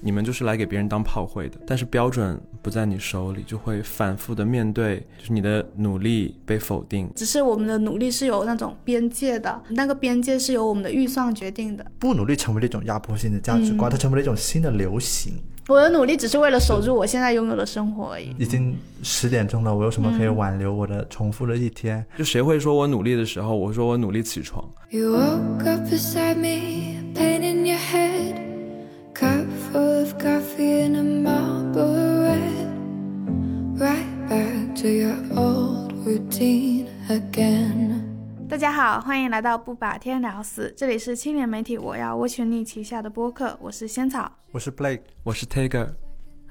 你们就是来给别人当炮灰的。但是标准不在你手里，就会反复的面对，就是你的努力被否定。只是我们的努力是有那种边界的，那个边界是由我们的预算决定的。不努力成为了一种压迫性的价值观，它成为了一种新的流行。我的努力只是为了守住我现在拥有的生活而已。已经十点钟了，我有什么可以挽留我的重复的一天？就谁会说我努力的时候，我说我努力起床。You woke up beside me, pain in your head, to your old routine again. 大家好，欢迎来到不把天聊死，这里是青年媒体我要我选你旗下的播客，我是仙草，我是 Blake，我是 Tiger。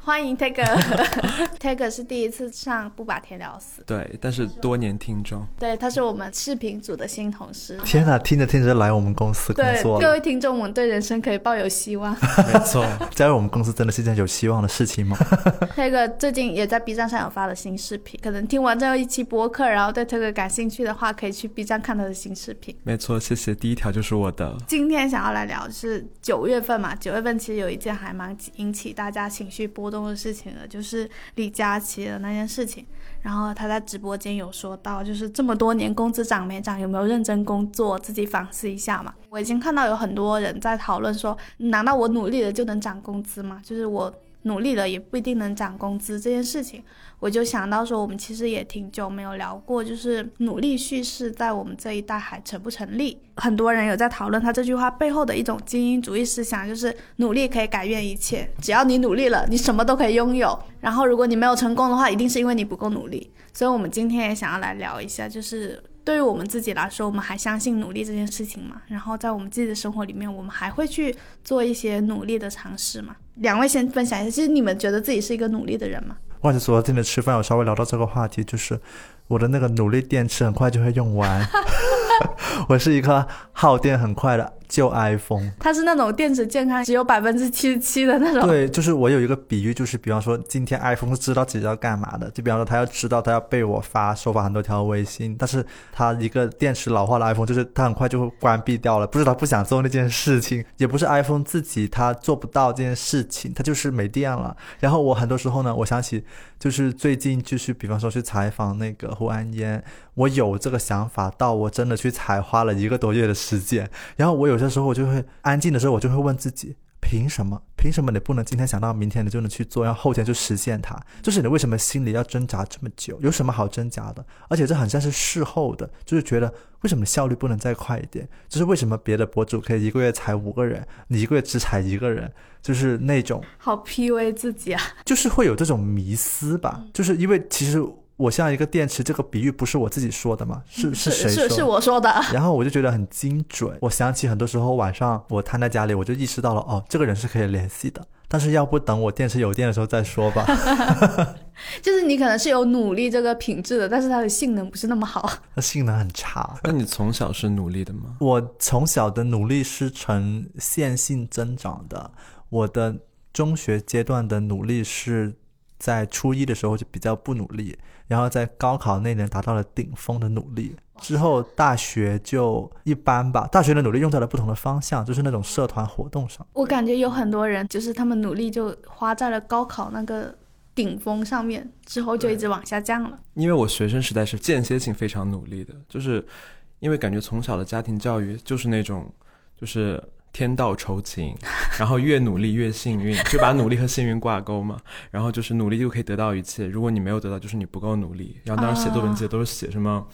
欢迎 Tag，Tag 是第一次上不把天聊死，对，但是多年听众，对，他是我们视频组的新同事。天哪，听着听着来我们公司工作各位听众我们对人生可以抱有希望。没错，加入我们公司真的是件有希望的事情吗？Tag 最近也在 B 站上有发了新视频，可能听完这一期播客，然后对 Tag 感兴趣的话，可以去 B 站看他的新视频。没错，谢谢。第一条就是我的。今天想要来聊是九月份嘛，九月份其实有一件还蛮引起大家情绪波。动的事情了，就是李佳琦的那件事情。然后他在直播间有说到，就是这么多年工资涨没涨，有没有认真工作，自己反思一下嘛。我已经看到有很多人在讨论说，难道我努力了就能涨工资吗？就是我。努力了也不一定能涨工资这件事情，我就想到说，我们其实也挺久没有聊过，就是努力叙事在我们这一代还成不成立？很多人有在讨论他这句话背后的一种精英主义思想，就是努力可以改变一切，只要你努力了，你什么都可以拥有。然后如果你没有成功的话，一定是因为你不够努力。所以我们今天也想要来聊一下，就是。对于我们自己来说，我们还相信努力这件事情嘛？然后在我们自己的生活里面，我们还会去做一些努力的尝试嘛？两位先分享一下，其实你们觉得自己是一个努力的人吗？或者昨天的吃饭，有稍微聊到这个话题，就是我的那个努力电池很快就会用完。我是一个耗电很快的旧 iPhone，它是那种电池健康只有百分之七十七的那种。对，就是我有一个比喻，就是比方说今天 iPhone 知道自己要干嘛的，就比方说它要知道它要被我发收发很多条微信，但是它一个电池老化的 iPhone，就是它很快就会关闭掉了。不是它不想做那件事情，也不是 iPhone 自己它做不到这件事情，它就是没电了。然后我很多时候呢，我想起就是最近就是比方说去采访那个胡安烟，我有这个想法，到我真的去采花了一个多月的时间，然后我有些时候我就会安静的时候，我就会问自己，凭什么？凭什么你不能今天想到，明天你就能去做，然后后天就实现它？就是你为什么心里要挣扎这么久？有什么好挣扎的？而且这很像是事后的，就是觉得为什么效率不能再快一点？就是为什么别的博主可以一个月踩五个人，你一个月只踩一个人？就是那种好 PUA 自己啊，就是会有这种迷思吧？就是因为其实。我像一个电池，这个比喻不是我自己说的吗？是是谁说？是是我说的。然后我就觉得很精准。我想起很多时候晚上我瘫在家里，我就意识到了，哦，这个人是可以联系的。但是要不等我电池有电的时候再说吧。就是你可能是有努力这个品质的，但是它的性能不是那么好。它性能很差。那你从小是努力的吗？我从小的努力是呈线性增长的。我的中学阶段的努力是在初一的时候就比较不努力。然后在高考那年达到了顶峰的努力，之后大学就一般吧。大学的努力用在了不同的方向，就是那种社团活动上。我感觉有很多人就是他们努力就花在了高考那个顶峰上面，之后就一直往下降了。因为我学生时代是间歇性非常努力的，就是因为感觉从小的家庭教育就是那种就是。天道酬勤，然后越努力越幸运，就把努力和幸运挂钩嘛。然后就是努力就可以得到一切，如果你没有得到，就是你不够努力。然后当时写作文记得都是写什么。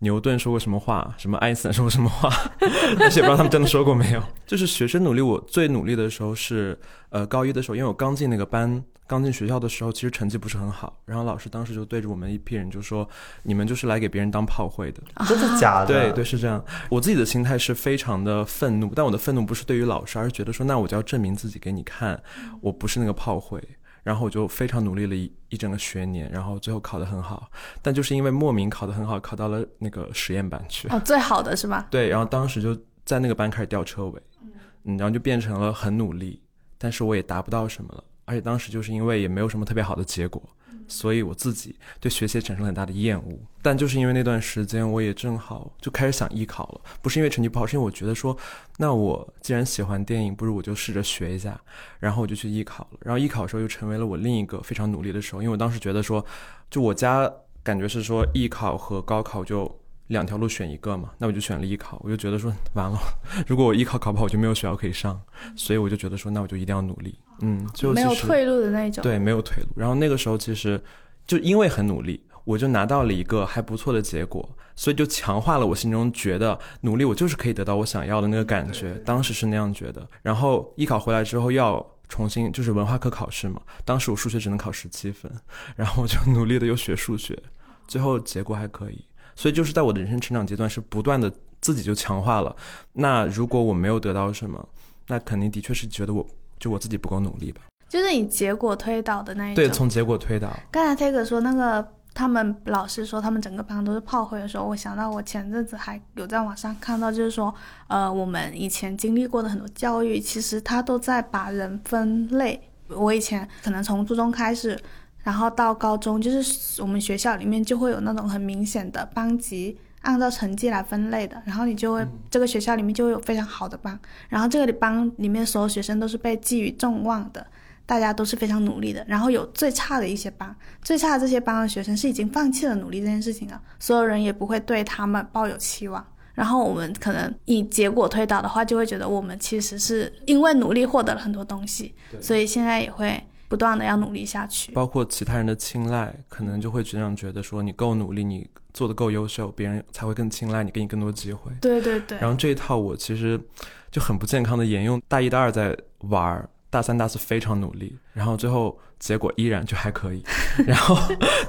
牛顿说过什么话？什么爱因斯坦说过什么话？而且不知道他们真的说过没有。就是学生努力，我最努力的时候是，呃，高一的时候，因为我刚进那个班，刚进学校的时候，其实成绩不是很好。然后老师当时就对着我们一批人就说：“你们就是来给别人当炮灰的。”真的假的？对对，是这样。我自己的心态是非常的愤怒，但我的愤怒不是对于老师，而是觉得说，那我就要证明自己给你看，我不是那个炮灰。然后我就非常努力了一一整个学年，然后最后考得很好，但就是因为莫名考得很好，考到了那个实验班去。哦，最好的是吧？对，然后当时就在那个班开始吊车尾，嗯，然后就变成了很努力，但是我也达不到什么了，而且当时就是因为也没有什么特别好的结果，所以我自己对学习产生了很大的厌恶。但就是因为那段时间，我也正好就开始想艺考了，不是因为成绩不好，是因为我觉得说，那我既然喜欢电影，不如我就试着学一下，然后我就去艺考了。然后艺考的时候又成为了我另一个非常努力的时候，因为我当时觉得说，就我家感觉是说艺考和高考就。两条路选一个嘛，那我就选了艺考。我就觉得说完了，如果我艺考考不好，我就没有学校可以上，所以我就觉得说，那我就一定要努力。嗯，就没有退路的那种。对，没有退路。然后那个时候其实就因为很努力，我就拿到了一个还不错的结果，所以就强化了我心中觉得努力我就是可以得到我想要的那个感觉。当时是那样觉得。然后艺考回来之后要重新就是文化课考试嘛，当时我数学只能考十七分，然后我就努力的又学数学，最后结果还可以。所以就是在我的人生成长阶段，是不断的自己就强化了。那如果我没有得到什么，那肯定的确是觉得我就我自己不够努力吧。就是你结果推导的那一种。对，从结果推导。刚才 Take 说那个他们老师说他们整个班都是炮灰的时候，我想到我前阵子还有在网上看到，就是说，呃，我们以前经历过的很多教育，其实他都在把人分类。我以前可能从初中开始。然后到高中，就是我们学校里面就会有那种很明显的班级，按照成绩来分类的。然后你就会这个学校里面就会有非常好的班，然后这个班里面所有学生都是被寄予众望的，大家都是非常努力的。然后有最差的一些班，最差的这些班的学生是已经放弃了努力这件事情了，所有人也不会对他们抱有期望。然后我们可能以结果推导的话，就会觉得我们其实是因为努力获得了很多东西，所以现在也会。不断的要努力下去，包括其他人的青睐，可能就会这样觉得说你够努力，你做的够优秀，别人才会更青睐你，给你更多机会。对对对。然后这一套我其实就很不健康的沿用，大一、大二在玩，大三、大四非常努力，然后最后结果依然就还可以。然后，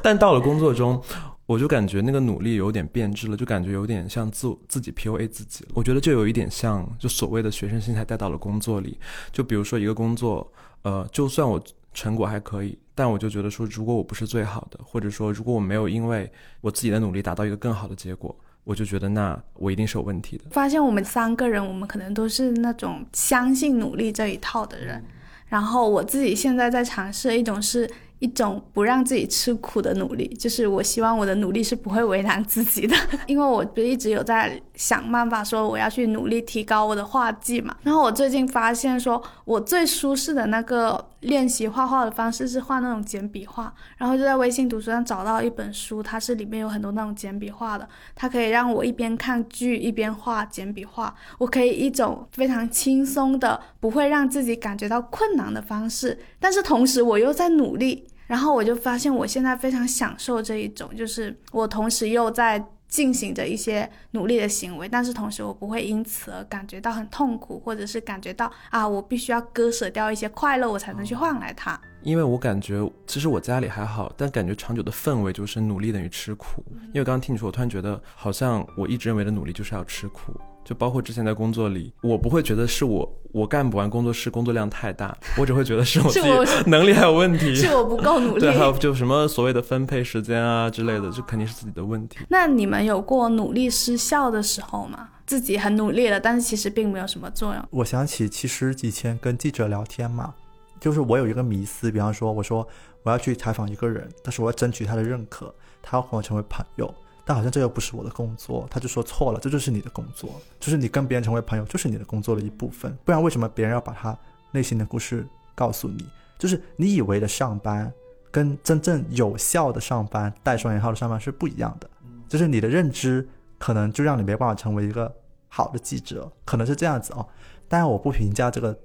但到了工作中，我就感觉那个努力有点变质了，就感觉有点像自自己 PUA 自己了。我觉得就有一点像，就所谓的学生心态带到了工作里。就比如说一个工作，呃，就算我。成果还可以，但我就觉得说，如果我不是最好的，或者说如果我没有因为我自己的努力达到一个更好的结果，我就觉得那我一定是有问题的。发现我们三个人，我们可能都是那种相信努力这一套的人。然后我自己现在在尝试一种是。一种不让自己吃苦的努力，就是我希望我的努力是不会为难自己的，因为我不一直有在想办法说我要去努力提高我的画技嘛。然后我最近发现说，我最舒适的那个练习画画的方式是画那种简笔画，然后就在微信读书上找到一本书，它是里面有很多那种简笔画的，它可以让我一边看剧一边画简笔画，我可以一种非常轻松的，不会让自己感觉到困难的方式，但是同时我又在努力。然后我就发现，我现在非常享受这一种，就是我同时又在进行着一些努力的行为，但是同时我不会因此而感觉到很痛苦，或者是感觉到啊，我必须要割舍掉一些快乐，我才能去换来它。因为我感觉，其实我家里还好，但感觉长久的氛围就是努力等于吃苦。因为刚刚听你说，我突然觉得，好像我一直认为的努力就是要吃苦。就包括之前在工作里，我不会觉得是我我干不完工作室工作量太大，我只会觉得是我自己 能力还有问题，是我不够努 力。对，还有就什么所谓的分配时间啊之类的，这肯定是自己的问题。那你们有过努力失效的时候吗？自己很努力了，但是其实并没有什么作用。我想起，其实以前跟记者聊天嘛，就是我有一个迷思，比方说，我说我要去采访一个人，但是我要争取他的认可，他要和我成为朋友。但好像这又不是我的工作，他就说错了，这就是你的工作，就是你跟别人成为朋友，就是你的工作的一部分。不然为什么别人要把他内心的故事告诉你？就是你以为的上班，跟真正有效的上班、带双引号的上班是不一样的。就是你的认知可能就让你没办法成为一个好的记者，可能是这样子哦。当然我不评价这个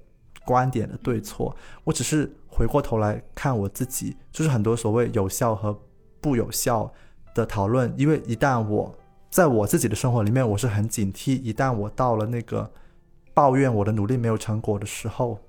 观点的对错，我只是回过头来看我自己，就是很多所谓有效和不有效。的讨论，因为一旦我在我自己的生活里面，我是很警惕。一旦我到了那个抱怨我的努力没有成果的时候，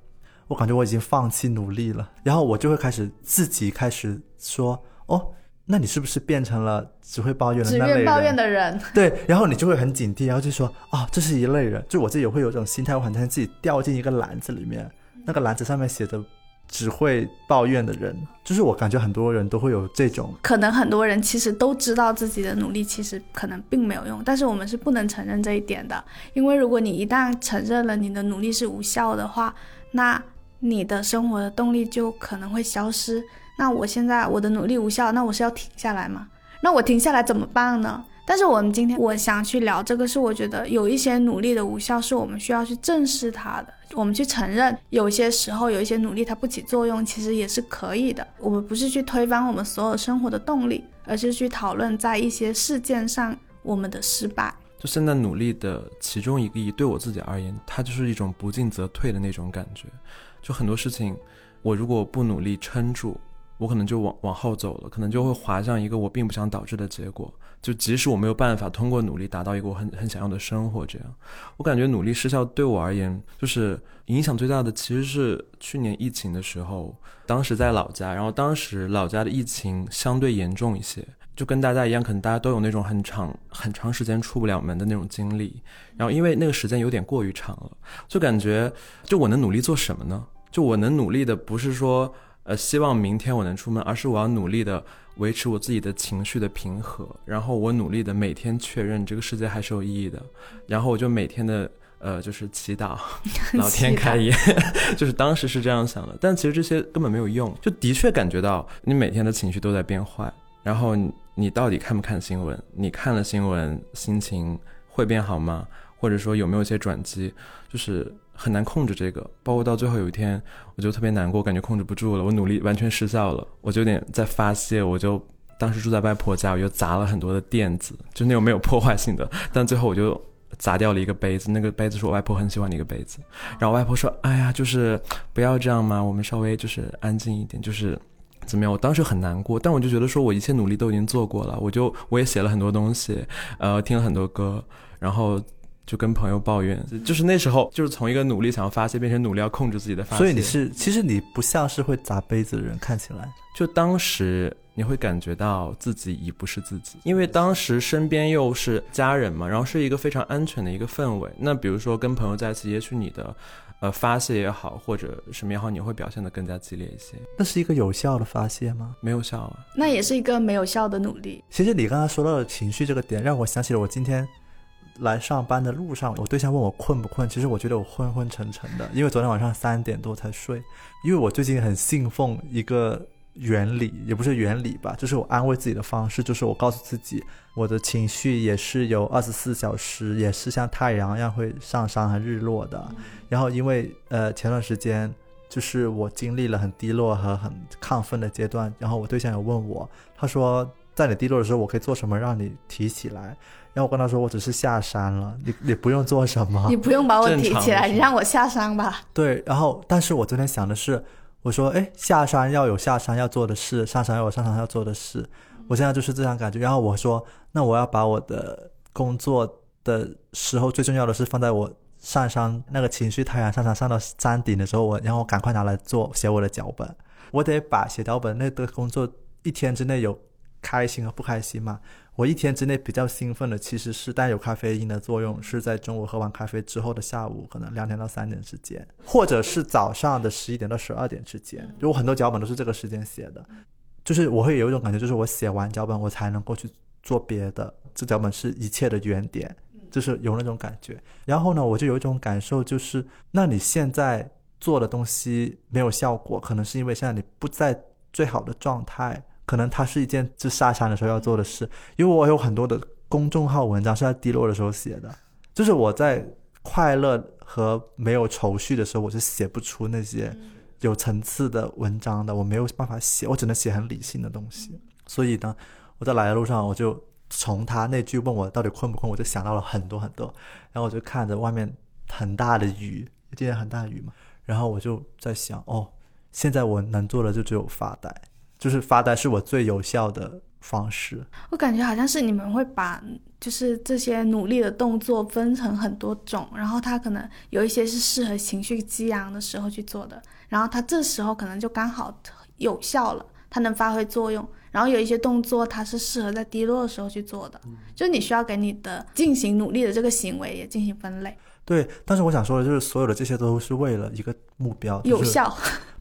我感觉我已经放弃努力了。然后我就会开始自己开始说：“哦，那你是不是变成了只会抱怨的那类人？”抱怨的人。对，然后你就会很警惕，然后就说：“啊，这是一类人。”就我自己也会有这种心态，我很担心自己掉进一个篮子里面，那个篮子上面写着。只会抱怨的人，就是我感觉很多人都会有这种。可能很多人其实都知道自己的努力其实可能并没有用，但是我们是不能承认这一点的，因为如果你一旦承认了你的努力是无效的话，那你的生活的动力就可能会消失。那我现在我的努力无效，那我是要停下来吗？那我停下来怎么办呢？但是我们今天我想去聊这个，是我觉得有一些努力的无效，是我们需要去正视它的。我们去承认，有些时候有一些努力它不起作用，其实也是可以的。我们不是去推翻我们所有生活的动力，而是去讨论在一些事件上我们的失败。就现在努力的其中一个意义，对我自己而言，它就是一种不进则退的那种感觉。就很多事情，我如果不努力撑住。我可能就往往后走了，可能就会滑向一个我并不想导致的结果。就即使我没有办法通过努力达到一个我很很想要的生活，这样，我感觉努力失效对我而言，就是影响最大的其实是去年疫情的时候，当时在老家，然后当时老家的疫情相对严重一些，就跟大家一样，可能大家都有那种很长很长时间出不了门的那种经历。然后因为那个时间有点过于长了，就感觉就我能努力做什么呢？就我能努力的不是说。呃，希望明天我能出门，而是我要努力的维持我自己的情绪的平和，然后我努力的每天确认这个世界还是有意义的，然后我就每天的呃就是祈祷 老天开眼，就是当时是这样想的，但其实这些根本没有用，就的确感觉到你每天的情绪都在变坏，然后你到底看不看新闻？你看了新闻，心情会变好吗？或者说有没有一些转机？就是。很难控制这个，包括到最后有一天，我就特别难过，感觉控制不住了，我努力完全失效了，我就有点在发泄，我就当时住在外婆家，我就砸了很多的垫子，就那种没有破坏性的，但最后我就砸掉了一个杯子，那个杯子是我外婆很喜欢的一个杯子，然后外婆说：“哎呀，就是不要这样嘛，我们稍微就是安静一点，就是怎么样？”我当时很难过，但我就觉得说我一切努力都已经做过了，我就我也写了很多东西，呃，听了很多歌，然后。就跟朋友抱怨，就是那时候，就是从一个努力想要发泄，变成努力要控制自己的发泄。所以你是，其实你不像是会砸杯子的人，看起来。就当时你会感觉到自己已不是自己，因为当时身边又是家人嘛，然后是一个非常安全的一个氛围。那比如说跟朋友在一起，也许你的，呃，发泄也好，或者什么也好，你会表现得更加激烈一些。那是一个有效的发泄吗？没有效啊。那也是一个没有效的努力。其实你刚才说到的情绪这个点，让我想起了我今天。来上班的路上，我对象问我困不困，其实我觉得我昏昏沉沉的，因为昨天晚上三点多才睡。因为我最近很信奉一个原理，也不是原理吧，就是我安慰自己的方式，就是我告诉自己，我的情绪也是有二十四小时，也是像太阳一样会上山和日落的。然后因为呃前段时间就是我经历了很低落和很亢奋的阶段，然后我对象有问我，他说在你低落的时候，我可以做什么让你提起来？然后我跟他说，我只是下山了，你你不用做什么，你不用把我提起来，你让我下山吧。对，然后但是我昨天想的是，我说，哎，下山要有下山要做的事，上山要有上山要做的事，我现在就是这样感觉。然后我说，那我要把我的工作的时候最重要的是放在我上山那个情绪太阳上山上到山顶的时候，我然后赶快拿来做写我的脚本，我得把写脚本那个工作一天之内有开心和不开心嘛。我一天之内比较兴奋的，其实是带有咖啡因的作用，是在中午喝完咖啡之后的下午，可能两点到三点之间，或者是早上的十一点到十二点之间。就我很多脚本都是这个时间写的，就是我会有一种感觉，就是我写完脚本，我才能够去做别的。这脚本是一切的原点，就是有那种感觉。然后呢，我就有一种感受，就是那你现在做的东西没有效果，可能是因为现在你不在最好的状态。可能它是一件就下山的时候要做的事，因为我有很多的公众号文章是在低落的时候写的，就是我在快乐和没有愁绪的时候，我是写不出那些有层次的文章的，我没有办法写，我只能写很理性的东西。所以呢，我在来的路上，我就从他那句问我到底困不困，我就想到了很多很多，然后我就看着外面很大的雨，今天很大雨嘛，然后我就在想，哦，现在我能做的就只有发呆。就是发呆是我最有效的方式。我感觉好像是你们会把就是这些努力的动作分成很多种，然后它可能有一些是适合情绪激昂的时候去做的，然后它这时候可能就刚好有效了，它能发挥作用。然后有一些动作它是适合在低落的时候去做的，就是你需要给你的进行努力的这个行为也进行分类。对，但是我想说的就是，所有的这些都是为了一个目标，有效，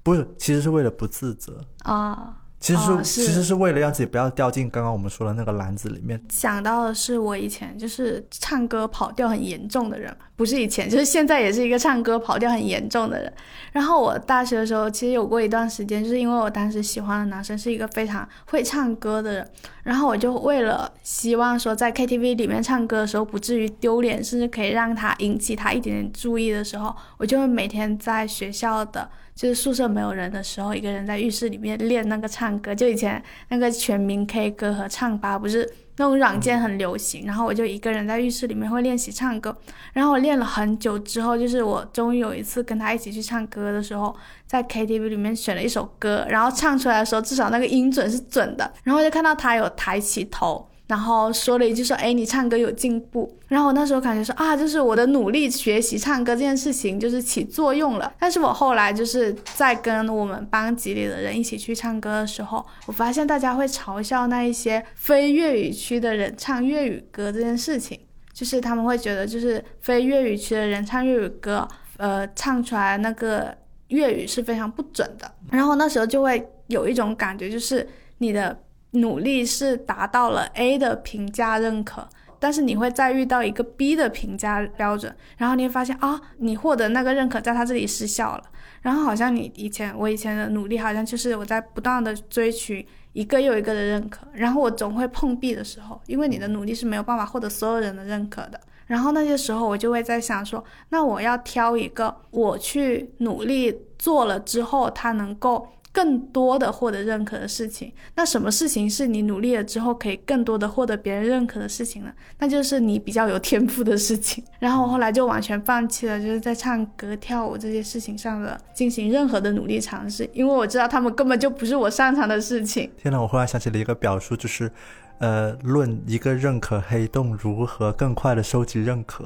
不是，其实是为了不自责啊。其实是、哦其实是为了让自己不要掉进刚刚我们说的那个篮子里面。想到的是我以前就是唱歌跑调很严重的人嘛，不是以前，就是现在也是一个唱歌跑调很严重的人。然后我大学的时候，其实有过一段时间，就是因为我当时喜欢的男生是一个非常会唱歌的人，然后我就为了希望说在 KTV 里面唱歌的时候不至于丢脸，甚至可以让他引起他一点点注意的时候，我就会每天在学校的。就是宿舍没有人的时候，一个人在浴室里面练那个唱歌。就以前那个全民 K 歌和唱吧，不是那种软件很流行，然后我就一个人在浴室里面会练习唱歌。然后我练了很久之后，就是我终于有一次跟他一起去唱歌的时候，在 KTV 里面选了一首歌，然后唱出来的时候，至少那个音准是准的。然后就看到他有抬起头。然后说了一句说，哎，你唱歌有进步。然后我那时候感觉说啊，就是我的努力学习唱歌这件事情就是起作用了。但是我后来就是在跟我们班级里的人一起去唱歌的时候，我发现大家会嘲笑那一些非粤语区的人唱粤语歌这件事情，就是他们会觉得就是非粤语区的人唱粤语歌，呃，唱出来那个粤语是非常不准的。然后那时候就会有一种感觉，就是你的。努力是达到了 A 的评价认可，但是你会再遇到一个 B 的评价标准，然后你会发现啊，你获得那个认可在他这里失效了，然后好像你以前我以前的努力好像就是我在不断的追寻一个又一个的认可，然后我总会碰壁的时候，因为你的努力是没有办法获得所有人的认可的，然后那些时候我就会在想说，那我要挑一个我去努力做了之后，他能够。更多的获得认可的事情，那什么事情是你努力了之后可以更多的获得别人认可的事情呢？那就是你比较有天赋的事情。然后我后来就完全放弃了，就是在唱歌、跳舞这些事情上的进行任何的努力尝试，因为我知道他们根本就不是我擅长的事情。天呐，我忽然想起了一个表述，就是，呃，论一个认可黑洞如何更快的收集认可，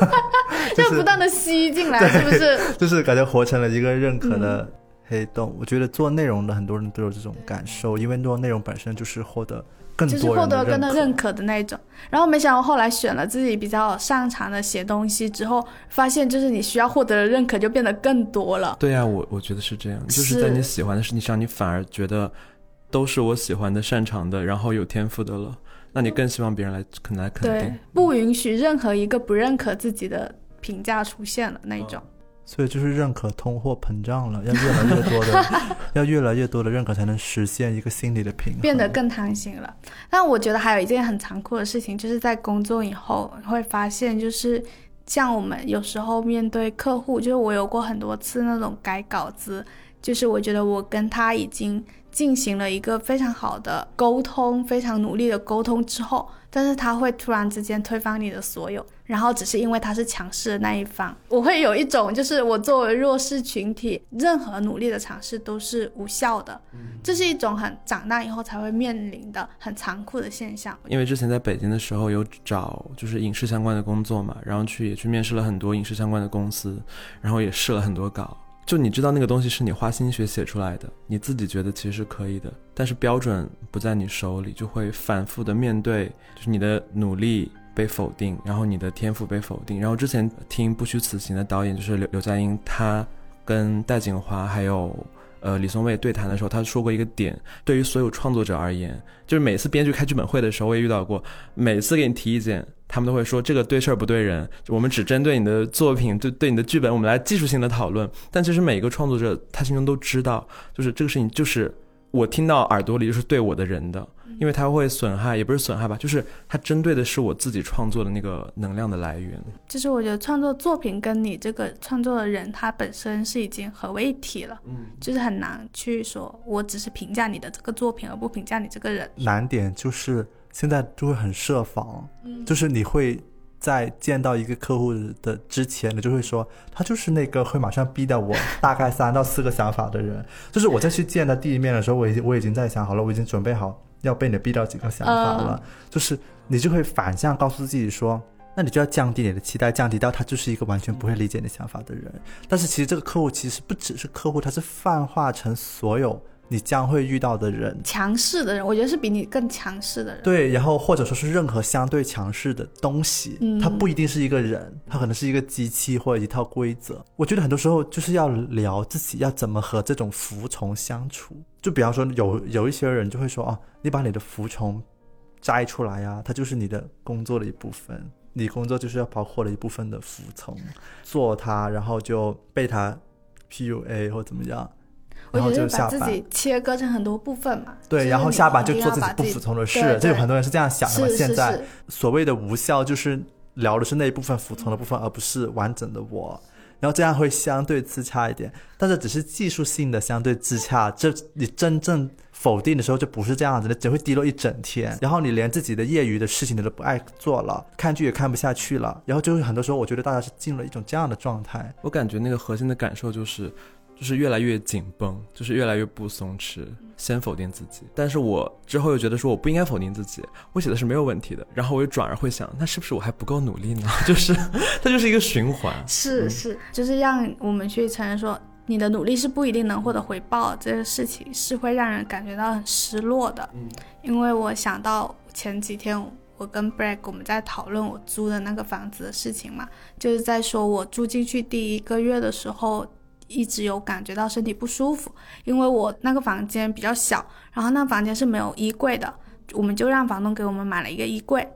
就不断的吸进来，是不是？就是感觉活成了一个认可的。黑洞，我觉得做内容的很多人都有这种感受，因为做内容本身就是获得更多就是获得更多认可的那一种。然后没想到后来选了自己比较擅长的写东西之后，发现就是你需要获得的认可就变得更多了。对呀、我我觉得是这样，就是在你喜欢的事情上，你反而觉得都是我喜欢的、擅长的，然后有天赋的了，那你更希望别人来肯来肯对定。，不允许任何一个不认可自己的评价出现了那一种。所以就是认可通货膨胀了，要越来越多的，要越来越多的认可才能实现一个心理的平衡，变得更贪心了。但我觉得还有一件很残酷的事情，就是在工作以后会发现，就是像我们有时候面对客户，就是我有过很多次那种改稿子，就是我觉得我跟他已经进行了一个非常好的沟通，非常努力的沟通之后，但是他会突然之间推翻你的所有，然后只是因为他是强势的那一方，我会有一种就是我作为弱势群体，任何努力的尝试都是无效的，这是一种很长大以后才会面临的很残酷的现象。因为之前在北京的时候有找就是影视相关的工作嘛，然后去也去面试了很多影视相关的公司，然后也试了很多稿。就你知道那个东西是你花心血写出来的，你自己觉得其实是可以的，但是标准不在你手里，就会反复的面对，就是你的努力被否定，然后你的天赋被否定。然后之前听《不虚此行》的导演就是刘刘嘉英，他跟戴锦华还有呃李松蔚对谈的时候，他说过一个点，对于所有创作者而言，就是每次编剧开剧本会的时候，我也遇到过，每次给你提意见，他们都会说这个对事儿不对人，我们只针对你的作品，对对你的剧本，我们来技术性的讨论。但其实每一个创作者他心中都知道，就是这个事情就是我听到耳朵里就是对我的人的，因为它会损害，也不是损害吧，就是它针对的是我自己创作的那个能量的来源。就是我觉得创作作品跟你这个创作的人，他本身是已经合为一体了，嗯，就是很难去说我只是评价你的这个作品，而不评价你这个人。难点就是现在就会很设防，嗯就是你会在见到一个客户的之前，你就会说他就是那个会马上逼掉我大概三到四个想法的人。就是我再去见他第一面的时候，我已经我已经在想好了，我已经准备好要被你逼掉几个想法了。就是你就会反向告诉自己说。那你就要降低你的期待，降低到他就是一个完全不会理解你想法的人。但是其实这个客户其实不只是客户，他是泛化成所有你将会遇到的人。强势的人，我觉得是比你更强势的人。对，然后或者说是任何相对强势的东西，嗯它不一定是一个人，它可能是一个机器或者一套规则。我觉得很多时候就是要聊自己要怎么和这种服从相处。就比方说有有一些人就会说哦，你把你的服从摘出来呀、它就是你的工作的一部分。你工作就是要包括了一部分的服从，做它，然后就被它 PUA 或怎么样，然后就。把自己切割成很多部分嘛。对，然后下巴就做自己不服从的事，对对这有很多人是这样想的现在所谓的无效，就是聊的是那一部分服从的部分，而不是完整的我。然后这样会相对自洽一点，但是只是技术性的相对自洽，这你真正否定的时候就不是这样子的，只会低落一整天，然后你连自己的业余的事情你都不爱做了，看剧也看不下去了，然后就是很多时候我觉得大家是进入了一种这样的状态。我感觉那个核心的感受就是，就是越来越紧绷，就是越来越不松弛，先否定自己。但是我之后又觉得说我不应该否定自己，我写的是没有问题的。然后我又转而会想，那是不是我还不够努力呢？就是 它就是一个循环。是是，就是让我们去承认说，你的努力是不一定能获得回报，这个事情是会让人感觉到很失落的。嗯，因为我想到前几天我跟 Brad 我们在讨论我租的那个房子的事情嘛，就是在说我住进去第一个月的时候。一直有感觉到身体不舒服，因为我那个房间比较小，然后那房间是没有衣柜的，我们就让房东给我们买了一个衣柜。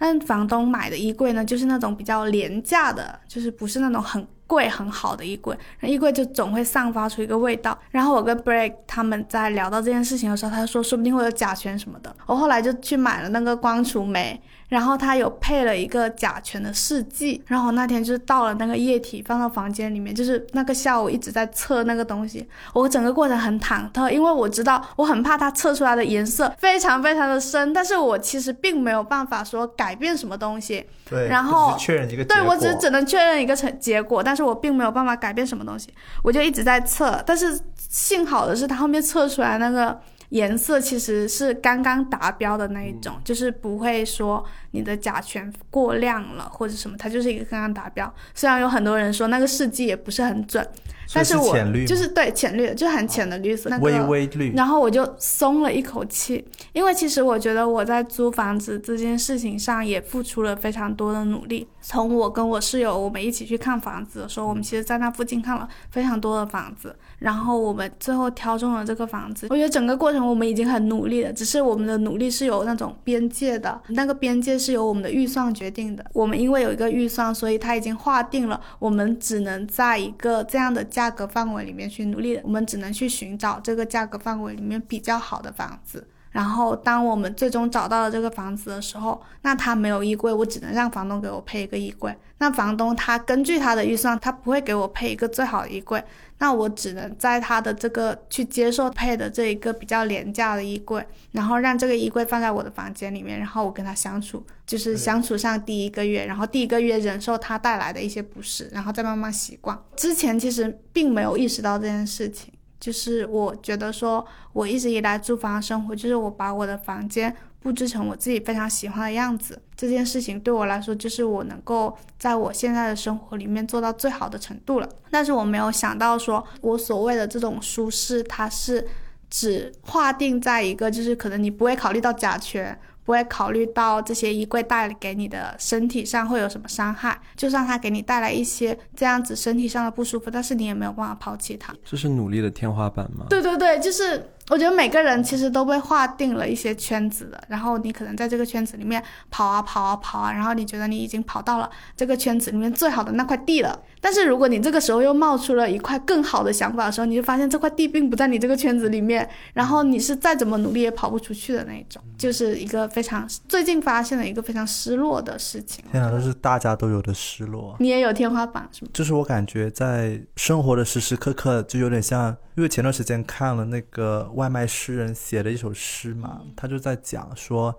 但房东买的衣柜呢，就是那种比较廉价的，就是不是那种很贵很好的衣柜，那衣柜就总会散发出一个味道。然后我跟 Break 他们在聊到这件事情的时候，他说说不定会有甲醛什么的。我后来就去买了那个光除霉，然后他有配了一个甲醛的试剂，然后我那天就是倒了那个液体放到房间里面，就是那个下午一直在测那个东西，我整个过程很忐忑，因为我知道我很怕它测出来的颜色非常非常的深，但是我其实并没有办法说改变什么东西，对，然后确认一个对。我只是只能确认一个成结果，但是我并没有办法改变什么东西，我就一直在测，但是幸好的是它后面测出来那个颜色其实是刚刚达标的那一种，就是不会说你的甲醛过量了或者什么，它就是一个刚刚达标。虽然有很多人说那个试剂也不是很准，但是我就是对浅绿的，就很浅的绿色，那个微微绿，然后我就松了一口气，因为其实我觉得我在租房子这件事情上也付出了非常多的努力。从我跟我室友我们一起去看房子的时候，我们其实在那附近看了非常多的房子，然后我们最后挑中了这个房子。我觉得整个过程我们已经很努力了，只是我们的努力是有那种边界的，那个边界是由我们的预算决定的。我们因为有一个预算，所以它已经划定了，我们只能在一个这样的价格范围里面去努力，我们只能去寻找这个价格范围里面比较好的房子。然后，当我们最终找到了这个房子的时候，那他没有衣柜，我只能让房东给我配一个衣柜。那房东他根据他的预算，他不会给我配一个最好的衣柜，那我只能在他的这个去接受配的这一个比较廉价的衣柜，然后让这个衣柜放在我的房间里面，然后我跟他相处，就是相处上第一个月，然后第一个月忍受他带来的一些不适，然后再慢慢习惯。之前其实并没有意识到这件事情。就是我觉得说，我一直以来租房生活，就是我把我的房间布置成我自己非常喜欢的样子。这件事情对我来说，就是我能够在我现在的生活里面做到最好的程度了。但是我没有想到说，我所谓的这种舒适，它是只划定在一个，就是可能你不会考虑到甲醛。不会考虑到这些衣柜带给你的身体上会有什么伤害，就算它给你带来一些这样子身体上的不舒服，但是你也没有办法抛弃它。这是努力的天花板吗？对对对，就是我觉得每个人其实都被划定了一些圈子的，然后你可能在这个圈子里面跑啊跑啊跑啊，然后你觉得你已经跑到了这个圈子里面最好的那块地了，但是如果你这个时候又冒出了一块更好的想法的时候，你就发现这块地并不在你这个圈子里面，然后你是再怎么努力也跑不出去的那一种，就是一个非常最近发现的一个非常失落的事情。天哪，这是大家都有的失落。你也有天花板是吗？就是我感觉在生活的时时刻刻，就有点像，因为前段时间看了那个外卖诗人写的一首诗嘛，他就在讲说，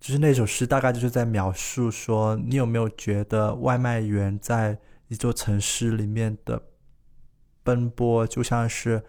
就是那首诗大概就是在描述说，你有没有觉得外卖员在一座城市里面的奔波，就像是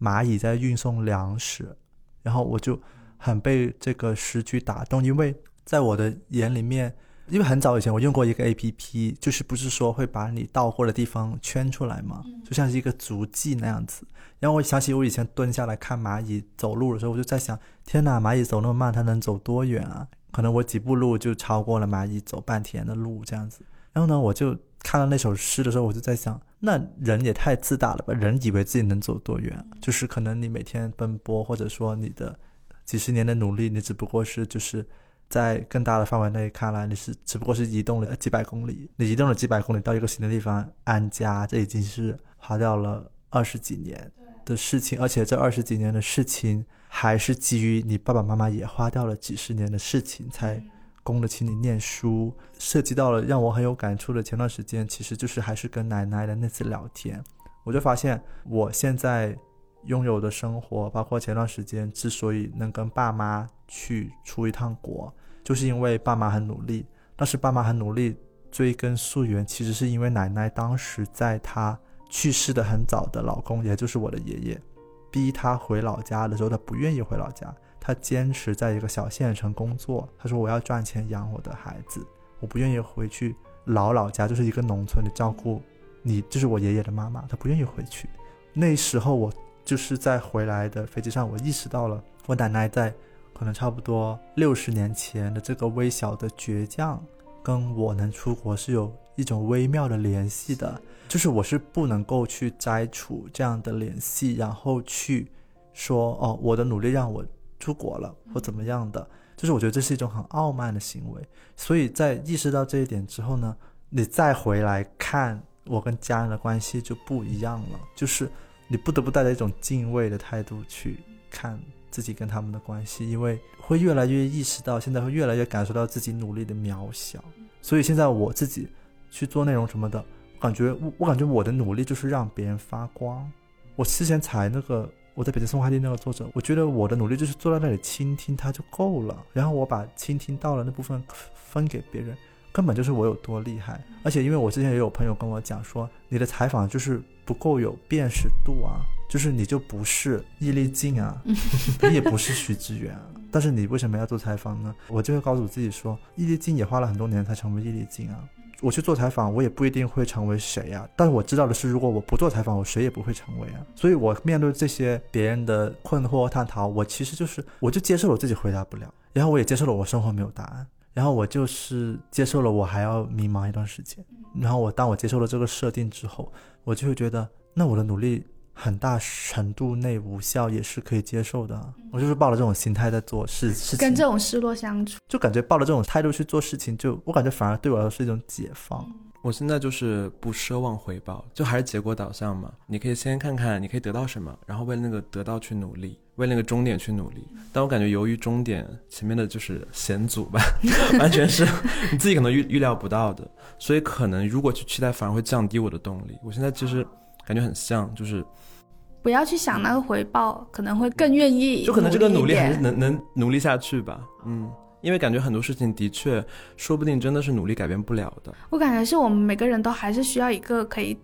蚂蚁在运送粮食，然后我就很被这个诗句打动，因为在我的眼里面，因为很早以前我用过一个 A P P，就是不是说会把你到过的地方圈出来嘛？就像是一个足迹那样子。然后我想起我以前蹲下来看蚂蚁走路的时候，我就在想，天哪，蚂蚁走那么慢，它能走多远啊？可能我几步路就超过了蚂蚁走半天的路这样子。然后呢，我就看到那首诗的时候，我就在想，那人也太自大了吧？人以为自己能走多远？就是可能你每天奔波，或者说你的几十年的努力，你只不过是就是。在更大的范围内看来，你是只不过是移动了几百公里，你移动了几百公里到一个新的地方安家，这已经是花掉了二十几年的事情，而且这二十几年的事情还是基于你爸爸妈妈也花掉了几十年的事情才供得起你念书，涉及到了让我很有感触的前段时间，其实就是还是跟奶奶的那次聊天，我就发现我现在拥有的生活，包括前段时间之所以能跟爸妈。去出一趟国，就是因为爸妈很努力。但是爸妈很努力，追根溯源，其实是因为奶奶当时在她去世的很早的老公，也就是我的爷爷，逼她回老家的时候，她不愿意回老家，她坚持在一个小县城工作。她说：“我要赚钱养我的孩子，我不愿意回去老老家，就是一个农村的照顾你，就是我爷爷的妈妈，她不愿意回去。”那时候我就是在回来的飞机上，我意识到了我奶奶在。可能差不多六十年前的这个微小的倔强，跟我能出国是有一种微妙的联系的。就是我是不能够去摘除这样的联系，然后去说哦，我的努力让我出国了或怎么样的。就是我觉得这是一种很傲慢的行为。所以在意识到这一点之后呢，你再回来看我跟家人的关系就不一样了。就是你不得不带着一种敬畏的态度去看。自己跟他们的关系，因为会越来越意识到，现在会越来越感受到自己努力的渺小，所以现在我自己去做内容什么的，感觉我我感觉我的努力就是让别人发光。我之前采那个我在北京送快递那个作者，我觉得我的努力就是坐在那里倾听他就够了，然后我把倾听到了那部分分给别人，根本就是我有多厉害。而且因为我之前也有朋友跟我讲说，你的采访就是不够有辨识度啊。就是你就不是易立竞啊，你也不是徐志远啊，但是你为什么要做采访呢？我就会告诉自己说，易立竞也花了很多年才成为易立竞啊。我去做采访，我也不一定会成为谁呀。但是我知道的是，如果我不做采访，我谁也不会成为啊。所以我面对这些别人的困惑和探讨，我其实就是我就接受了我自己回答不了，然后我也接受了我生活没有答案，然后我就是接受了我还要迷茫一段时间。然后我当我接受了这个设定之后，我就会觉得，那我的努力。很大程度内无效也是可以接受的。我就是抱着这种心态在做事事情，跟这种失落相处，就感觉抱着这种态度去做事情，就我感觉反而对我来说是一种解放。我现在就是不奢望回报，就还是结果导向嘛。你可以先看看你可以得到什么，然后为那个得到去努力，为那个终点去努力。但我感觉由于终点前面的就是 险阻吧，完全是你自己可能预预料不到的，所以可能如果去期待，反而会降低我的动力。我现在其实感觉很像，就是。不要去想那个回报，可能会更愿意。就可能这个努力还是能能努力下去吧。嗯，因为感觉很多事情的确，说不定真的是努力改变不了的。我感觉是我们每个人都还是需要一个可以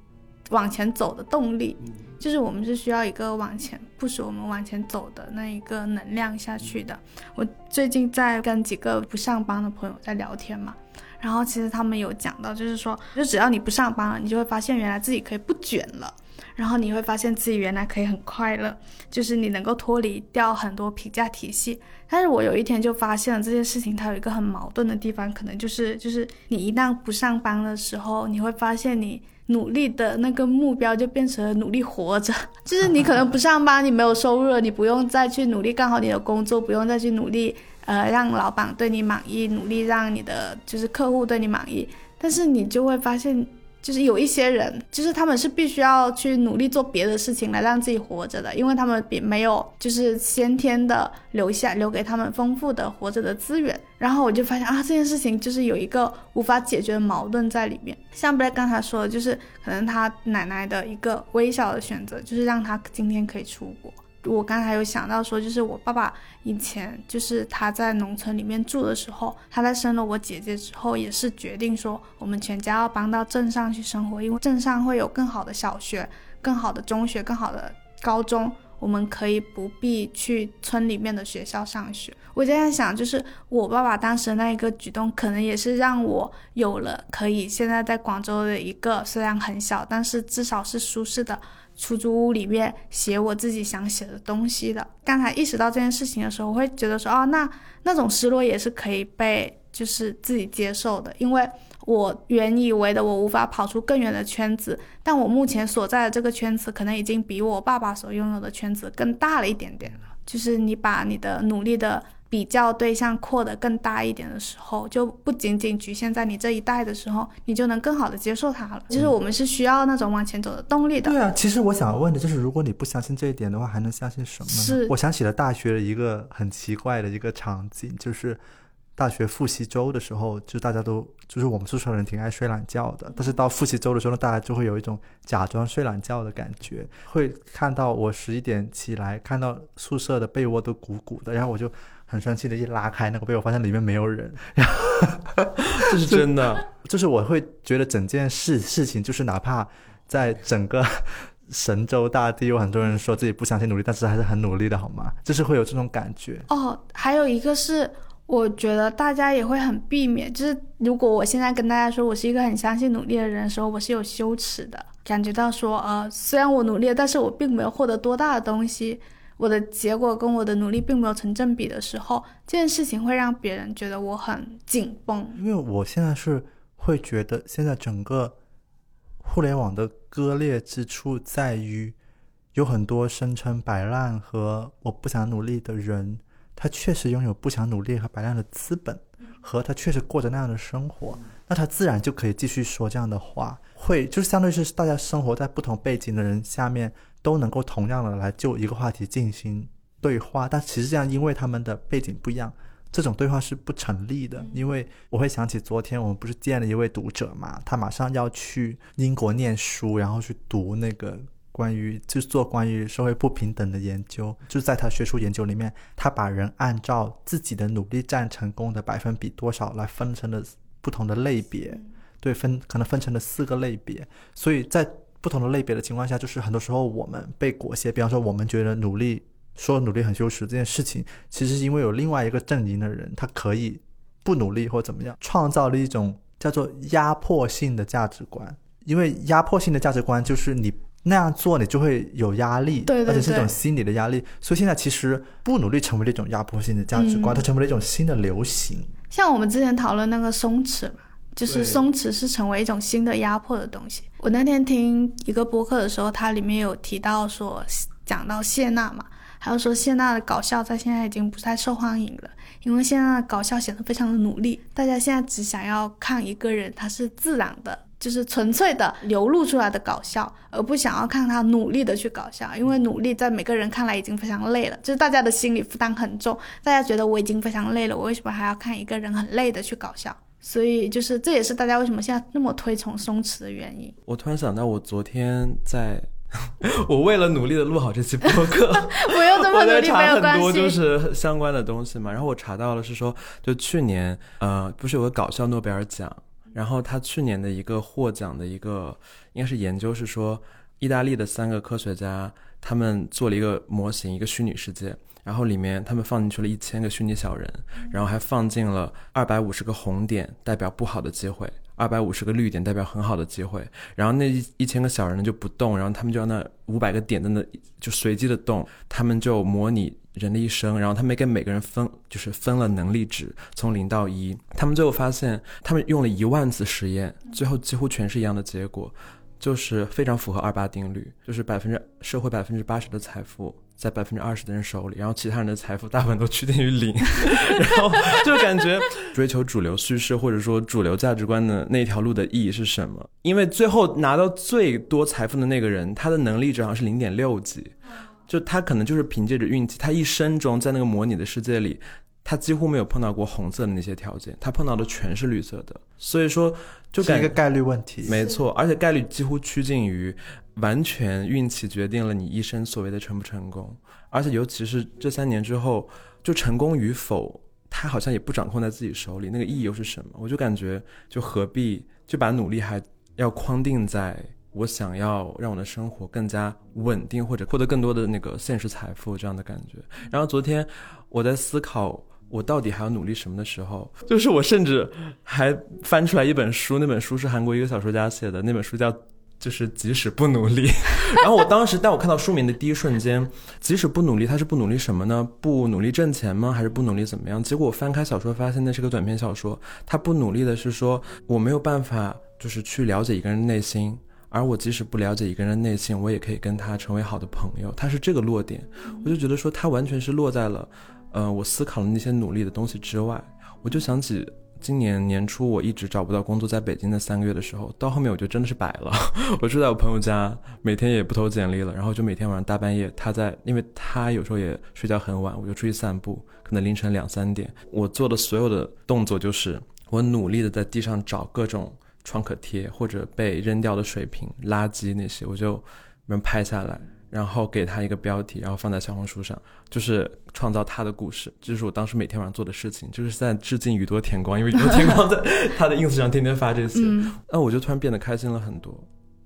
往前走的动力，就是我们是需要一个往前，不使我们往前走的那一个能量下去的。我最近在跟几个不上班的朋友在聊天嘛，然后其实他们有讲到，就是说，就只要你不上班了，你就会发现原来自己可以不卷了。然后你会发现自己原来可以很快乐，就是你能够脱离掉很多评价体系。但是我有一天就发现了这件事情，它有一个很矛盾的地方，可能就是就是你一旦不上班的时候，你会发现你努力的那个目标就变成了努力活着。就是你可能不上班，你没有收入了，你不用再去努力干好你的工作，不用再去努力呃让老板对你满意，努力让你的就是客户对你满意，但是你就会发现。就是有一些人，就是他们是必须要去努力做别的事情来让自己活着的，因为他们并没有就是先天的留下留给他们丰富的活着的资源。然后我就发现啊，这件事情就是有一个无法解决的矛盾在里面。像刚才说的，就是可能他奶奶的一个微小的选择，就是让他今天可以出国。我刚才有想到说，就是我爸爸以前就是他在农村里面住的时候，他在生了我姐姐之后，也是决定说我们全家要搬到镇上去生活，因为镇上会有更好的小学、更好的中学、更好的高中。我们可以不必去村里面的学校上学。我就在想，就是我爸爸当时那一个举动，可能也是让我有了可以现在在广州的一个虽然很小，但是至少是舒适的出租屋里面写我自己想写的东西的。刚才意识到这件事情的时候，我会觉得说，哦，那那种失落也是可以被就是自己接受的，因为。我原以为的我无法跑出更远的圈子，但我目前所在的这个圈子可能已经比我爸爸所拥有的圈子更大了一点点了。就是你把你的努力的比较对象扩得更大一点的时候，就不仅仅局限在你这一代的时候，你就能更好的接受它了。就是我们是需要那种往前走的动力的。对啊，其实我想问的就是，如果你不相信这一点的话，还能相信什么呢？是，我想起了大学的一个很奇怪的一个场景，就是。大学复习周的时候，就大家都就是我们宿舍人挺爱睡懒觉的。但是到复习周的时候呢，大家就会有一种假装睡懒觉的感觉，会看到我十一点起来，看到宿舍的被窝都鼓鼓的，然后我就很生气的一拉开那个被我，发现里面没有人。这是真的，就是我会觉得整件事事情，就是哪怕在整个神州大地，有很多人说自己不相信努力，但是还是很努力的，好吗？就是会有这种感觉。哦，还有一个是。我觉得大家也会很避免，就是如果我现在跟大家说我是一个很相信努力的人的时候，我是有羞耻的，感觉到说，呃，虽然我努力，但是我并没有获得多大的东西，我的结果跟我的努力并没有成正比的时候，这件事情会让别人觉得我很紧绷。因为我现在是会觉得，现在整个互联网的割裂之处在于，有很多声称摆烂和我不想努力的人。他确实拥有不想努力和摆烂的资本，和他确实过着那样的生活，那他自然就可以继续说这样的话，会就是相对是大家生活在不同背景的人下面都能够同样的来就一个话题进行对话，但其实这样因为他们的背景不一样，这种对话是不成立的。因为我会想起昨天我们不是见了一位读者嘛，他马上要去英国念书，然后去读那个。关于就是做关于社会不平等的研究，就是在他学术研究里面，他把人按照自己的努力占成功的百分比多少来分成了不同的类别，对，分可能分成了四个类别。所以在不同的类别的情况下，就是很多时候我们被裹挟，比方说我们觉得努力说努力很羞耻这件事情，其实是因为有另外一个阵营的人，他可以不努力或怎么样，创造了一种叫做压迫性的价值观。因为压迫性的价值观就是你。那样做你就会有压力，而且是一种心理的压力。所以现在其实不努力成为了一种压迫性的价值观，它成为了一种新的流行。像我们之前讨论那个松弛嘛，就是松弛是成为一种新的压迫的东西。我那天听一个播客的时候，它里面有提到说，讲到谢娜嘛，还有说谢娜的搞笑在现在已经不太受欢迎了，因为谢娜的搞笑显得非常的努力，大家现在只想要看一个人他是自然的。就是纯粹的流露出来的搞笑，而不想要看他努力的去搞笑，因为努力在每个人看来已经非常累了，就是大家的心理负担很重，大家觉得我已经非常累了，我为什么还要看一个人很累的去搞笑？所以就是这也是大家为什么现在那么推崇松弛的原因。我突然想到，我昨天在，我为了努力的录好这期播客，我又这么努力，没有很多就是相关的东西嘛。然后我查到了是说，就去年呃，不是有个搞笑诺贝尔奖。然后他去年的一个获奖的一个应该是研究是说，意大利的三个科学家他们做了一个模型，一个虚拟世界，然后里面他们放进去了一千个虚拟小人，然后还放进了二百五十个红点，代表不好的机会，二百五十个绿点代表很好的机会，然后那一一千个小人呢就不动，然后他们就让那五百个点在那就随机的动，他们就模拟。人的一生，然后他们给每个人分，就是分了能力值，从零到一。他们最后发现，他们用了一万次实验，最后几乎全是一样的结果，就是非常符合二八定律，就是百分之社会百分之八十的财富在百分之二十的人手里，然后其他人的财富大部分都趋近于零。然后就感觉追求主流叙事或者说主流价值观的那条路的意义是什么？因为最后拿到最多财富的那个人，他的能力值好像是零点六几。就他可能就是凭借着运气，他一生中在那个模拟的世界里，他几乎没有碰到过红色的那些条件，他碰到的全是绿色的。所以说，就是一个概率问题。没错，而且概率几乎趋近于完全运气决定了你一生所谓的成不成功。而且尤其是这三年之后，就成功与否，他好像也不掌控在自己手里，那个意义又是什么？我就感觉，就何必就把努力还要框定在。我想要让我的生活更加稳定，或者获得更多的那个现实财富这样的感觉。然后昨天我在思考我到底还要努力什么的时候，就是我甚至还翻出来一本书，那本书是韩国一个小说家写的，那本书叫。就是即使不努力，然后我当时，当我看到书名的第一瞬间，即使不努力，他是不努力什么呢？不努力挣钱吗？还是不努力怎么样？结果我翻开小说，发现那是个短篇小说。他不努力的是说，我没有办法，就是去了解一个人内心，而我即使不了解一个人的内心，我也可以跟他成为好的朋友。他是这个落点，我就觉得说，他完全是落在了，呃，我思考的那些努力的东西之外。我就想起。今年年初，我一直找不到工作，在北京的三个月的时候，到后面我就真的是摆了。我住在我朋友家，每天也不投简历了，然后就每天晚上大半夜，他在，因为他有时候也睡觉很晚，我就出去散步，可能凌晨两三点。我做的所有的动作就是，我努力的在地上找各种创可贴或者被扔掉的水瓶、垃圾那些，我就能拍下来。然后给他一个标题，然后放在小红书上，就是创造他的故事。这是我当时每天晚上做的事情，就是在致敬宇多田光，因为宇多田光在他的 ins 上天天发这些。那我就突然变得开心了很多。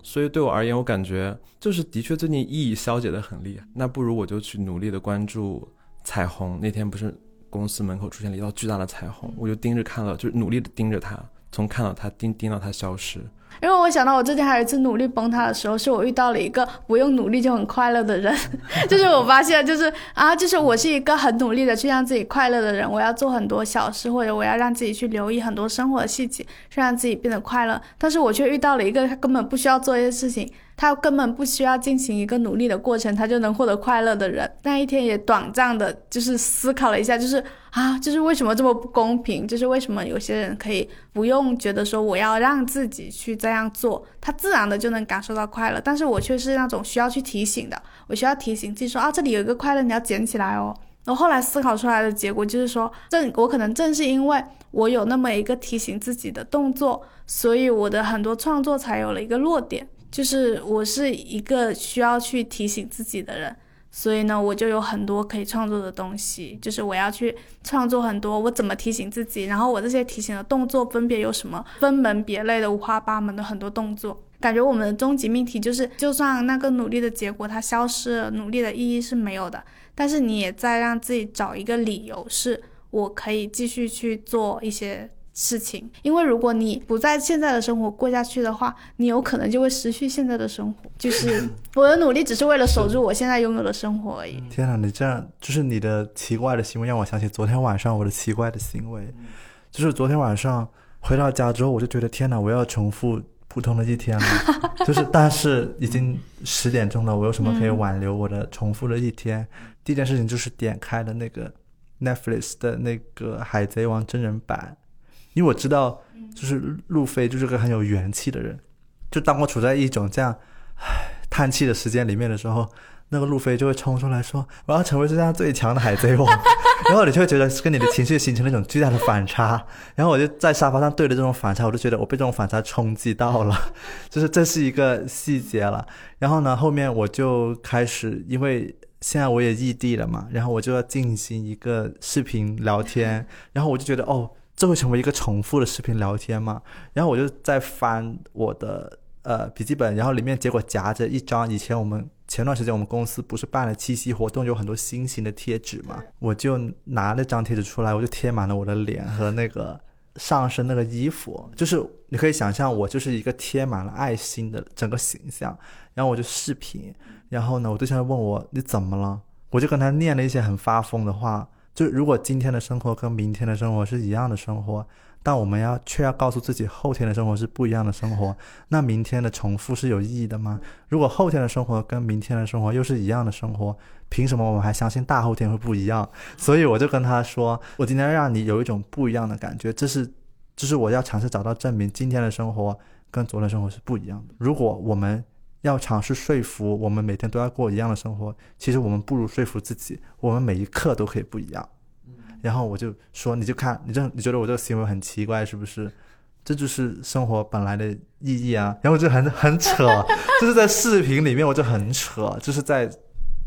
所以对我而言，我感觉就是的确最近意义消解的很厉害。那不如我就去努力的关注彩虹。那天不是公司门口出现了一道巨大的彩虹，我就盯着看了，就努力的盯着它，从看到他盯盯到他消失。因为我想到我之前还有一次努力崩塌的时候，是我遇到了一个不用努力就很快乐的人，就是我发现，就是啊，就是我是一个很努力的去让自己快乐的人，我要做很多小事，或者我要让自己去留意很多生活的细节，去让自己变得快乐，但是我却遇到了一个他根本不需要做一些事情。他根本不需要进行一个努力的过程，他就能获得快乐的人。那一天也短暂的，就是思考了一下，就是啊，就是为什么这么不公平？就是为什么有些人可以不用觉得说我要让自己去这样做，他自然的就能感受到快乐，但是我却是那种需要去提醒的，我需要提醒自己说啊，这里有一个快乐，你要捡起来哦。然后后来思考出来的结果就是说，正我可能正是因为我有那么一个提醒自己的动作，所以我的很多创作才有了一个落点。就是我是一个需要去提醒自己的人，所以呢，我就有很多可以创作的东西。就是我要去创作很多，我怎么提醒自己？然后我这些提醒的动作分别有什么？分门别类的、五花八门的很多动作。感觉我们的终极命题就是，就算那个努力的结果它消失了，努力的意义是没有的。但是你也在让自己找一个理由，是我可以继续去做一些。事情，因为如果你不在现在的生活过下去的话，你有可能就会失去现在的生活。就是我的努力只是为了守住我现在拥有的生活而已。天哪，你这样就是你的奇怪的行为让我想起昨天晚上我的奇怪的行为，就是昨天晚上回到家之后，我就觉得天哪，我要重复普通的一天了。就是但是已经十点钟了，我有什么可以挽留我的重复的一天？第一件事情就是点开了那个 Netflix 的那个海贼王真人版。因为我知道，就是路飞就是个很有元气的人，就当我处在一种这样，唉叹气的时间里面的时候，那个路飞就会冲出来说：“我要成为世界上最强的海贼王。”然后你就会觉得跟你的情绪形成了一种巨大的反差。然后我就在沙发上对着这种反差，我就觉得我被这种反差冲击到了，就是这是一个细节了。然后呢，后面我就开始，因为现在我也异地了嘛，然后我就要进行一个视频聊天，然后我就觉得哦。这会成为一个重复的视频聊天吗？然后我就在翻我的呃笔记本，然后里面结果夹着一张以前我们前段时间我们公司不是办了七夕活动，有很多新型的贴纸嘛，我就拿那张贴纸出来，我就贴满了我的脸和那个上身那个衣服，就是你可以想象我就是一个贴满了爱心的整个形象。然后我就视频，然后呢，我对象问我你怎么了？我就跟他念了一些很发疯的话。就如果今天的生活跟明天的生活是一样的生活，但我们要却要告诉自己后天的生活是不一样的生活，那明天的重复是有意义的吗？如果后天的生活跟明天的生活又是一样的生活，凭什么我们还相信大后天会不一样？所以我就跟他说，我今天让你有一种不一样的感觉，这是，这是我要尝试找到证明今天的生活跟昨天生活是不一样的。如果我们要尝试说服我们每天都要过一样的生活，其实我们不如说服自己，我们每一刻都可以不一样。然后我就说，你就看，你这你觉得我这个行为很奇怪是不是？这就是生活本来的意义啊。然后我就很很扯，就是在视频里面我就很扯，就是在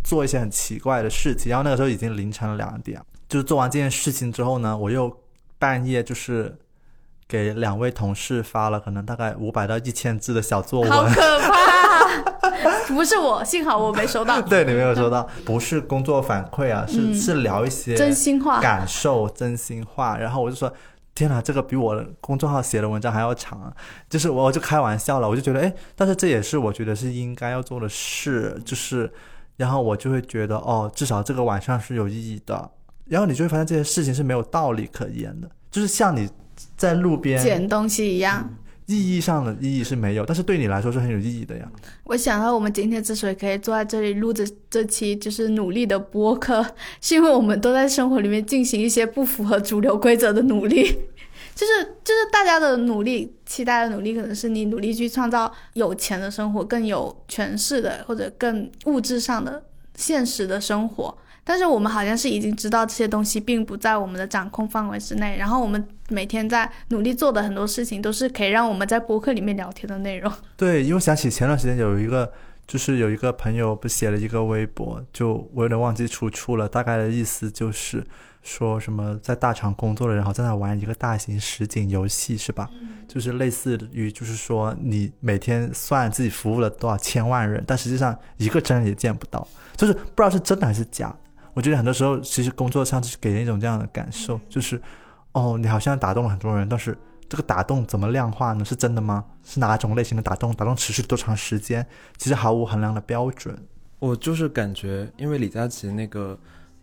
做一些很奇怪的事情。然后那个时候已经凌晨两点，就是做完这件事情之后呢，我又半夜就是。给两位同事发了可能大概五百到一千字的小作文，好可怕！不是我，幸好我没收到。对你没有收到，不是工作反馈啊，是、是聊一些真心话感受、真心话。然后我就说，天哪，这个比我的公众号写的文章还要长啊！就是我我就开玩笑了，我就觉得，哎，但是这也是我觉得是应该要做的事，就是，然后我就会觉得，哦，至少这个晚上是有意义的。然后你就会发现这些事情是没有道理可言的，就是像你在路边捡东西一样。意义上的意义是没有，但是对你来说是很有意义的呀。我想到我们今天之所以可以坐在这里录这这期就是努力的播客，是因为我们都在生活里面进行一些不符合主流规则的努力。就是就是大家的努力，期待的努力，可能是你努力去创造有钱的生活，更有权势的，或者更物质上的现实的生活。但是我们好像是已经知道这些东西并不在我们的掌控范围之内，然后我们每天在努力做的很多事情，都是可以让我们在播客里面聊天的内容。对，因为想起前段时间有一个，就是有一个朋友不写了一个微博，就我有点忘记出处了，大概的意思就是说什么在大厂工作的人好像在玩一个大型实景游戏，是吧？就是类似于就是说你每天算自己服务了多少千万人，但实际上一个真人也见不到，就是不知道是真的还是假。我觉得很多时候其实工作上就是给人一种这样的感受，就是哦，你好像打动了很多人，但是。这个打动怎么量化呢？是真的吗？是哪种类型的打动？打动持续多长时间？其实毫无衡量的标准。我就是感觉，因为李佳琦那个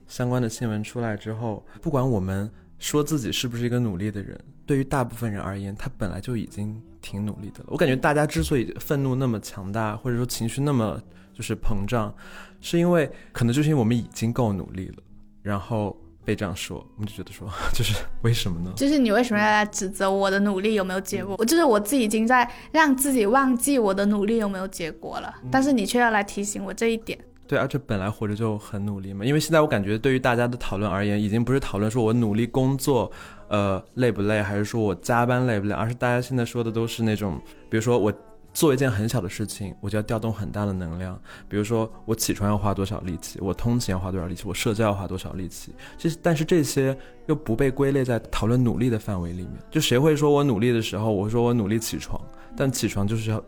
相关的新闻出来之后，不管我们说自己是不是一个努力的人，对于大部分人而言，他本来就已经挺努力的了。我感觉大家之所以愤怒那么强大，或者说情绪那么就是膨胀，是因为可能就是因为我们已经够努力了，然后。被这样说，我们就觉得说，就是为什么呢？就是你为什么要来指责我的努力有没有结果？我就是我自己已经在让自己忘记我的努力有没有结果了，但是你却要来提醒我这一点。对，而且本来活着就很努力嘛。因为现在我感觉，对于大家的讨论而言，已经不是讨论说我努力工作，呃，累不累，还是说我加班累不累，而是大家现在说的都是那种，比如说我。做一件很小的事情，我就要调动很大的能量。比如说，我起床要花多少力气，我通勤要花多少力气，我社交要花多少力气。其实，但是这些又不被归类在讨论努力的范围里面。就谁会说我努力的时候，我说我努力起床，但起床就是要，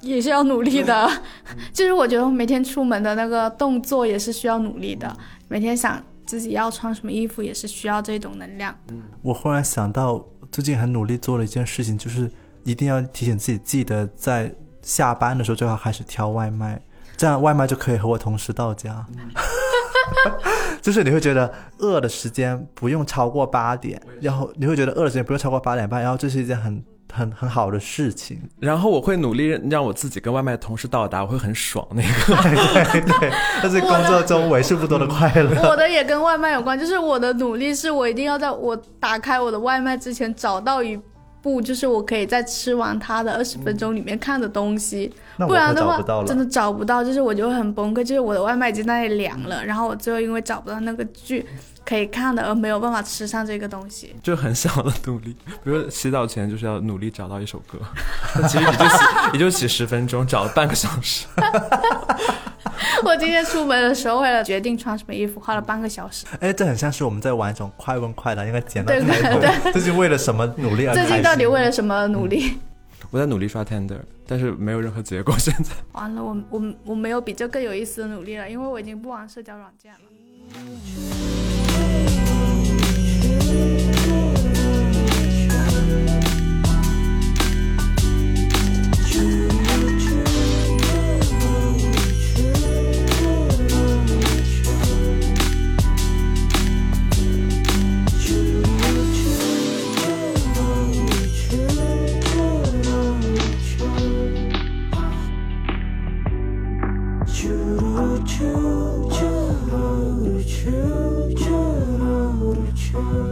也是要努力的。就是我觉得每天出门的那个动作也是需要努力的。每天想自己要穿什么衣服，也是需要这种能量。嗯，我忽然想到，最近很努力做了一件事情，就是。一定要提醒自己，记得在下班的时候最好开始挑外卖，这样外卖就可以和我同时到家。就是你会觉得饿的时间不用超过八点，然后你会觉得饿的时间不用超过八点半，然后这是一件很很很好的事情。然后我会努力让我自己跟外卖同时到达，我会很爽那个。对 对，这是工作中为数不多的快乐。我的也跟外卖有关，就是我的努力是我一定要在我打开我的外卖之前找到一。不，就是我可以在吃完它的二十分钟里面看的东西，不然的话真的找不到，就是我就会很崩溃。就是我的外卖已经在那里凉了，然后我最后因为找不到那个剧可以看的，而没有办法吃上这个东西。就很小的努力，比如洗澡前就是要努力找到一首歌，其实你就洗，你就洗十分钟，找了半个小时。我今天出门的时候，为了决定穿什么衣服，花了半个小时。哎，这很像是我们在玩一种快问快答，应该简单开头。这是为了什么努力而？最近到底为了什么努力？我在努力刷 Tender，但是没有任何结果。现在 完了，我我我没有比这更有意思的努力了，因为我已经不玩社交软件了。true.